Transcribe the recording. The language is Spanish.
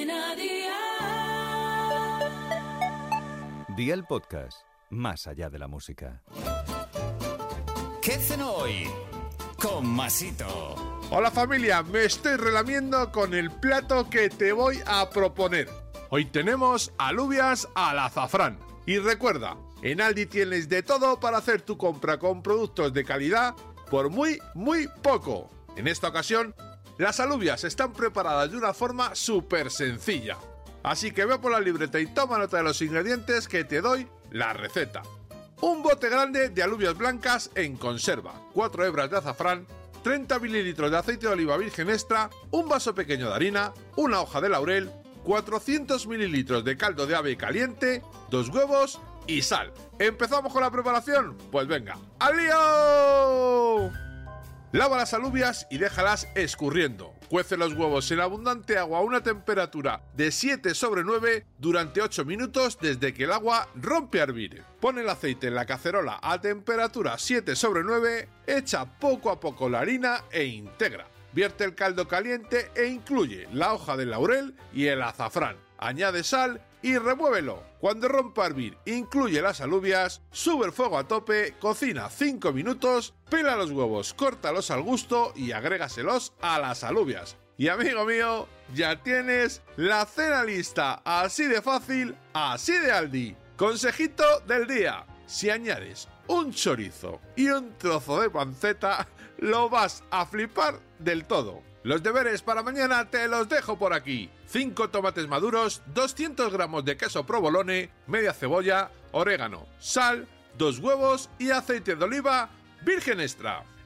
Cadena Dial. Día el podcast, más allá de la música. ¿Qué cenó hoy? Con Masito. Hola familia, me estoy relamiendo con el plato que te voy a proponer. Hoy tenemos alubias al azafrán. Y recuerda, en Aldi tienes de todo para hacer tu compra con productos de calidad por muy, muy poco. En esta ocasión, las alubias están preparadas de una forma súper sencilla. Así que ve por la libreta y toma nota de los ingredientes que te doy la receta. Un bote grande de alubias blancas en conserva, 4 hebras de azafrán, 30 mililitros de aceite de oliva virgen extra, un vaso pequeño de harina, una hoja de laurel, 400 mililitros de caldo de ave caliente, dos huevos y sal. ¿Empezamos con la preparación? Pues venga, ¡al! Lava las alubias y déjalas escurriendo. Cuece los huevos en abundante agua a una temperatura de 7 sobre 9 durante 8 minutos desde que el agua rompe a hervir. Pon el aceite en la cacerola a temperatura 7 sobre 9, echa poco a poco la harina e integra. Vierte el caldo caliente e incluye la hoja de laurel y el azafrán. Añade sal y remuévelo. Cuando rompa a hervir, incluye las alubias, sube el fuego a tope, cocina 5 minutos, pela los huevos, córtalos al gusto y agrégaselos a las alubias. Y amigo mío, ya tienes la cena lista, así de fácil, así de Aldi. Consejito del día, si añades un chorizo y un trozo de panceta, lo vas a flipar del todo. Los deberes para mañana te los dejo por aquí. 5 tomates maduros, 200 gramos de queso provolone, media cebolla, orégano, sal, dos huevos y aceite de oliva virgen extra.